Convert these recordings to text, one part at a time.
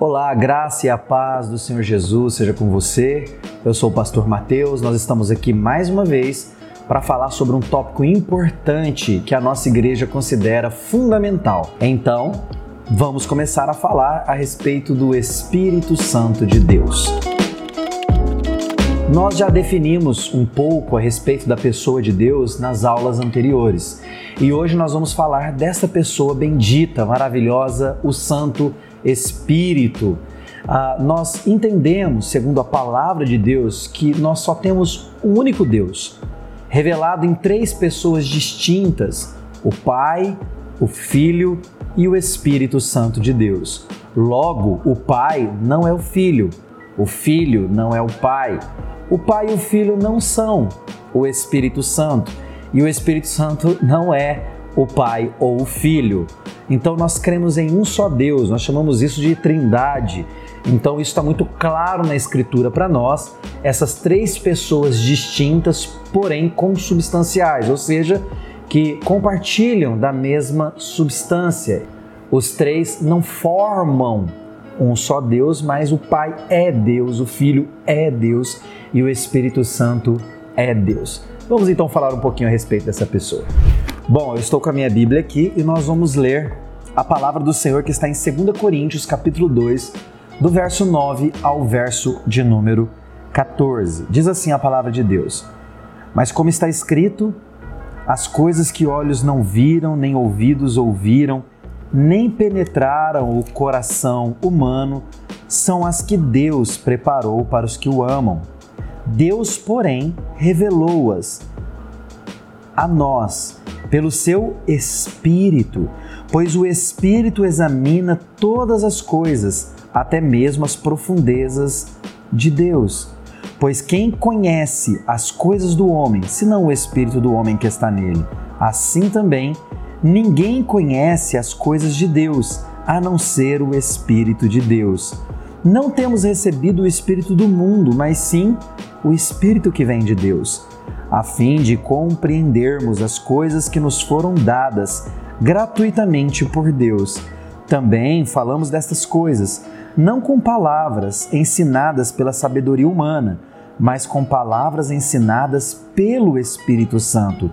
Olá, a graça e a paz do Senhor Jesus seja com você. Eu sou o pastor Mateus. Nós estamos aqui mais uma vez para falar sobre um tópico importante que a nossa igreja considera fundamental. Então, vamos começar a falar a respeito do Espírito Santo de Deus. Nós já definimos um pouco a respeito da pessoa de Deus nas aulas anteriores. E hoje nós vamos falar dessa pessoa bendita, maravilhosa, o Santo. Ah, nós entendemos, segundo a palavra de Deus, que nós só temos um único Deus, revelado em três pessoas distintas: o Pai, o Filho e o Espírito Santo de Deus. Logo, o Pai não é o Filho, o Filho não é o Pai o Pai e o Filho não são o Espírito Santo e o Espírito Santo não é o Pai ou o Filho. Então nós cremos em um só Deus, nós chamamos isso de Trindade. Então isso está muito claro na Escritura para nós, essas três pessoas distintas, porém consubstanciais, ou seja, que compartilham da mesma substância. Os três não formam um só Deus, mas o Pai é Deus, o Filho é Deus e o Espírito Santo é Deus. Vamos então falar um pouquinho a respeito dessa pessoa. Bom, eu estou com a minha Bíblia aqui e nós vamos ler a palavra do Senhor que está em 2 Coríntios, capítulo 2, do verso 9 ao verso de número 14. Diz assim a palavra de Deus: Mas como está escrito, as coisas que olhos não viram, nem ouvidos ouviram, nem penetraram o coração humano são as que Deus preparou para os que o amam. Deus, porém, revelou-as a nós pelo seu Espírito, pois o Espírito examina todas as coisas, até mesmo as profundezas de Deus. Pois quem conhece as coisas do homem, senão o Espírito do homem que está nele? Assim também Ninguém conhece as coisas de Deus a não ser o Espírito de Deus. Não temos recebido o Espírito do mundo, mas sim o Espírito que vem de Deus, a fim de compreendermos as coisas que nos foram dadas gratuitamente por Deus. Também falamos destas coisas, não com palavras ensinadas pela sabedoria humana, mas com palavras ensinadas pelo Espírito Santo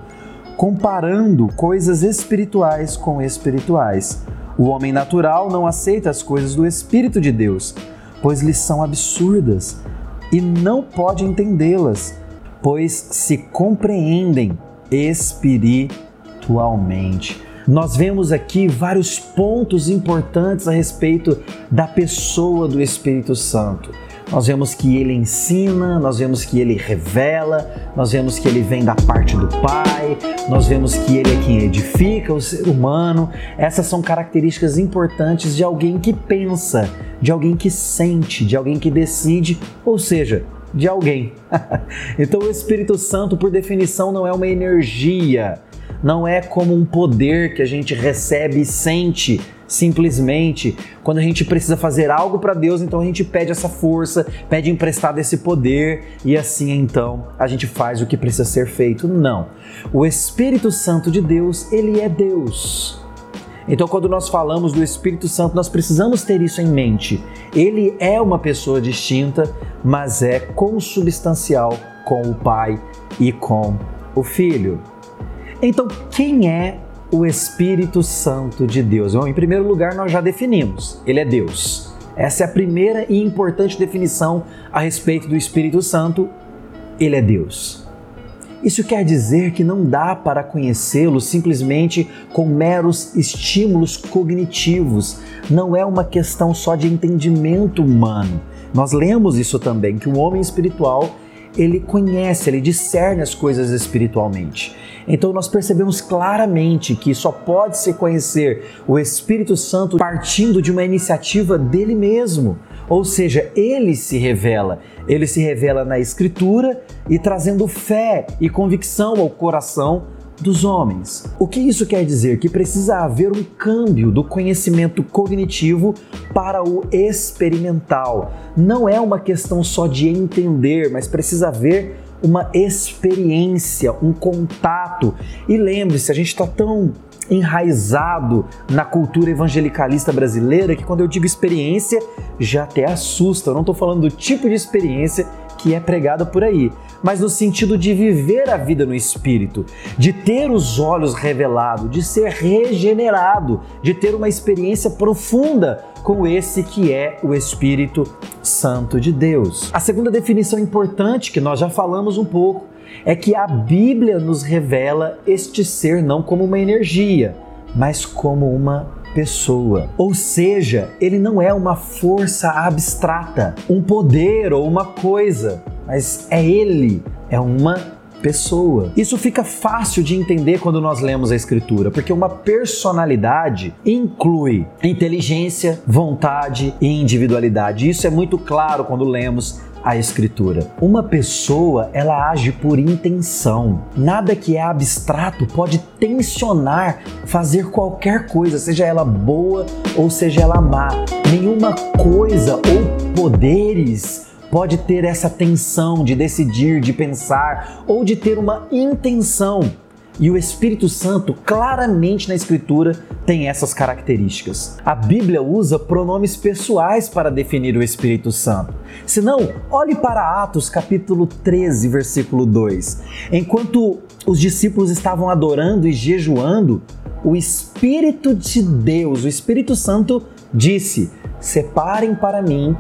comparando coisas espirituais com espirituais. O homem natural não aceita as coisas do Espírito de Deus, pois lhes são absurdas e não pode entendê-las, pois se compreendem espiritualmente. Nós vemos aqui vários pontos importantes a respeito da pessoa do Espírito Santo nós vemos que ele ensina, nós vemos que ele revela, nós vemos que ele vem da parte do Pai, nós vemos que ele é quem edifica o ser humano. Essas são características importantes de alguém que pensa, de alguém que sente, de alguém que decide, ou seja, de alguém. então o Espírito Santo, por definição, não é uma energia, não é como um poder que a gente recebe e sente simplesmente. Quando a gente precisa fazer algo para Deus, então a gente pede essa força, pede emprestado esse poder e assim então a gente faz o que precisa ser feito. Não. O Espírito Santo de Deus, ele é Deus. Então, quando nós falamos do Espírito Santo, nós precisamos ter isso em mente. Ele é uma pessoa distinta, mas é consubstancial com o Pai e com o Filho. Então, quem é o Espírito Santo de Deus? Bom, em primeiro lugar, nós já definimos: ele é Deus. Essa é a primeira e importante definição a respeito do Espírito Santo. Ele é Deus. Isso quer dizer que não dá para conhecê-lo simplesmente com meros estímulos cognitivos. Não é uma questão só de entendimento humano. Nós lemos isso também, que o homem espiritual ele conhece, ele discerne as coisas espiritualmente. Então nós percebemos claramente que só pode se conhecer o Espírito Santo partindo de uma iniciativa dele mesmo. Ou seja, ele se revela. Ele se revela na Escritura e trazendo fé e convicção ao coração dos homens. O que isso quer dizer? Que precisa haver um câmbio do conhecimento cognitivo para o experimental. Não é uma questão só de entender, mas precisa haver uma experiência, um contato. E lembre-se, a gente está tão enraizado na cultura evangelicalista brasileira que quando eu digo experiência já até assusta. Eu não estou falando do tipo de experiência que é pregada por aí, mas no sentido de viver a vida no espírito, de ter os olhos revelados, de ser regenerado, de ter uma experiência profunda com esse que é o Espírito Santo de Deus. A segunda definição importante que nós já falamos um pouco é que a Bíblia nos revela este ser não como uma energia, mas como uma pessoa. Ou seja, ele não é uma força abstrata, um poder ou uma coisa, mas é ele, é uma pessoa. Isso fica fácil de entender quando nós lemos a Escritura, porque uma personalidade inclui inteligência, vontade e individualidade. Isso é muito claro quando lemos a escritura. Uma pessoa, ela age por intenção. Nada que é abstrato pode tensionar fazer qualquer coisa, seja ela boa ou seja ela má. Nenhuma coisa ou poderes pode ter essa tensão de decidir, de pensar ou de ter uma intenção e o Espírito Santo, claramente na Escritura, tem essas características. A Bíblia usa pronomes pessoais para definir o Espírito Santo. Se não, olhe para Atos capítulo 13, versículo 2. Enquanto os discípulos estavam adorando e jejuando, o Espírito de Deus, o Espírito Santo, disse: Separem para mim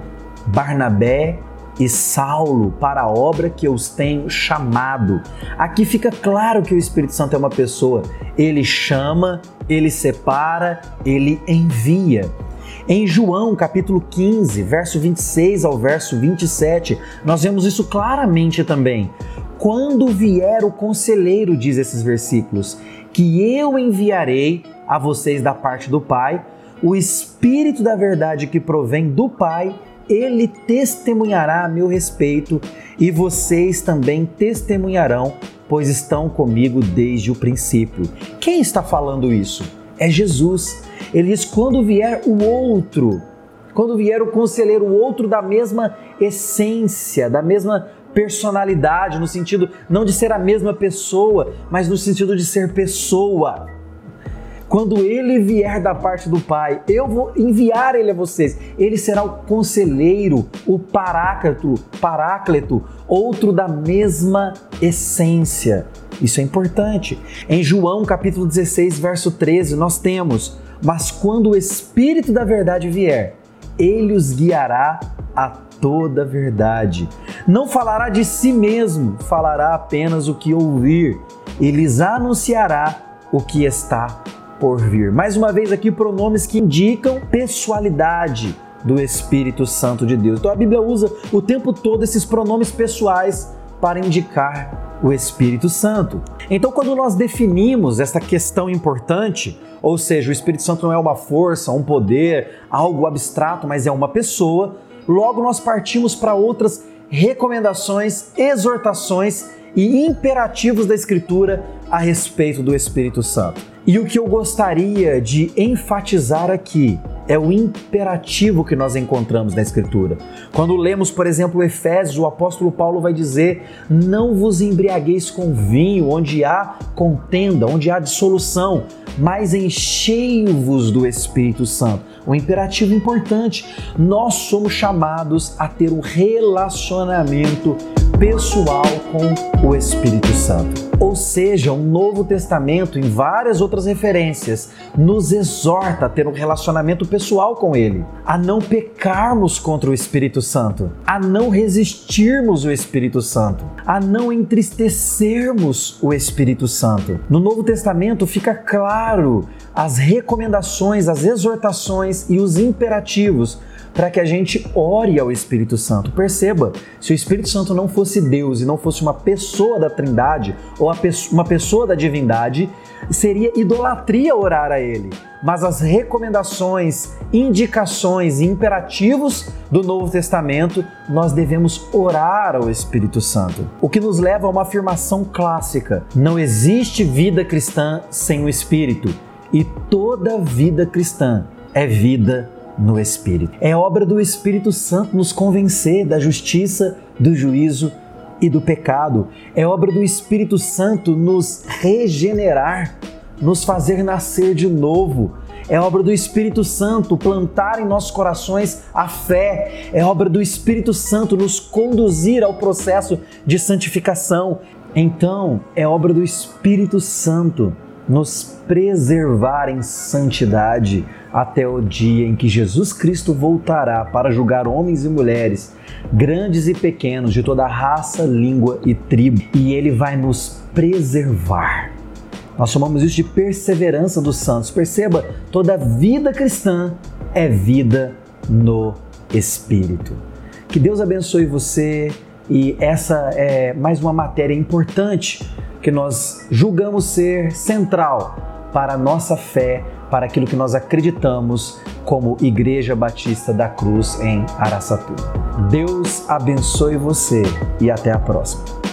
Barnabé e Saulo para a obra que eu os tenho chamado. Aqui fica claro que o Espírito Santo é uma pessoa. Ele chama, ele separa, ele envia. Em João, capítulo 15, verso 26 ao verso 27, nós vemos isso claramente também. Quando vier o conselheiro, diz esses versículos, que eu enviarei a vocês da parte do Pai, o Espírito da verdade que provém do Pai, ele testemunhará a meu respeito e vocês também testemunharão, pois estão comigo desde o princípio. Quem está falando isso? É Jesus. Ele diz: quando vier o outro, quando vier o conselheiro, o outro da mesma essência, da mesma personalidade, no sentido não de ser a mesma pessoa, mas no sentido de ser pessoa quando ele vier da parte do Pai, eu vou enviar ele a vocês. Ele será o conselheiro, o paráclito, paráclito, outro da mesma essência. Isso é importante. Em João capítulo 16, verso 13, nós temos: "Mas quando o Espírito da verdade vier, ele os guiará a toda a verdade. Não falará de si mesmo, falará apenas o que ouvir e lhes anunciará o que está por vir. Mais uma vez aqui pronomes que indicam pessoalidade do Espírito Santo de Deus. Então a Bíblia usa o tempo todo esses pronomes pessoais para indicar o Espírito Santo. Então, quando nós definimos essa questão importante, ou seja, o Espírito Santo não é uma força, um poder, algo abstrato, mas é uma pessoa, logo nós partimos para outras recomendações, exortações e imperativos da Escritura a respeito do Espírito Santo. E o que eu gostaria de enfatizar aqui é o imperativo que nós encontramos na Escritura. Quando lemos, por exemplo, Efésios, o apóstolo Paulo vai dizer: Não vos embriagueis com vinho, onde há contenda, onde há dissolução, mas enchei-vos do Espírito Santo. Um imperativo importante. Nós somos chamados a ter um relacionamento pessoal com o Espírito Santo. Ou seja, o Novo Testamento, em várias outras referências, nos exorta a ter um relacionamento pessoal com Ele, a não pecarmos contra o Espírito Santo, a não resistirmos o Espírito Santo, a não entristecermos o Espírito Santo. No Novo Testamento fica claro as recomendações, as exortações e os imperativos para que a gente ore ao Espírito Santo. Perceba, se o Espírito Santo não fosse Deus e não fosse uma pessoa da Trindade ou uma pessoa da divindade, seria idolatria orar a Ele. Mas as recomendações, indicações e imperativos do Novo Testamento, nós devemos orar ao Espírito Santo. O que nos leva a uma afirmação clássica: não existe vida cristã sem o Espírito, e toda vida cristã é vida no Espírito. É obra do Espírito Santo nos convencer da justiça, do juízo e do pecado. É obra do Espírito Santo nos regenerar, nos fazer nascer de novo. É obra do Espírito Santo plantar em nossos corações a fé. É obra do Espírito Santo nos conduzir ao processo de santificação. Então, é obra do Espírito Santo nos preservar em santidade até o dia em que Jesus Cristo voltará para julgar homens e mulheres, grandes e pequenos, de toda raça, língua e tribo, e ele vai nos preservar. Nós chamamos isso de perseverança dos santos. Perceba, toda vida cristã é vida no Espírito. Que Deus abençoe você e essa é mais uma matéria importante que nós julgamos ser central para a nossa fé, para aquilo que nós acreditamos como Igreja Batista da Cruz em Araçatu. Deus abençoe você e até a próxima.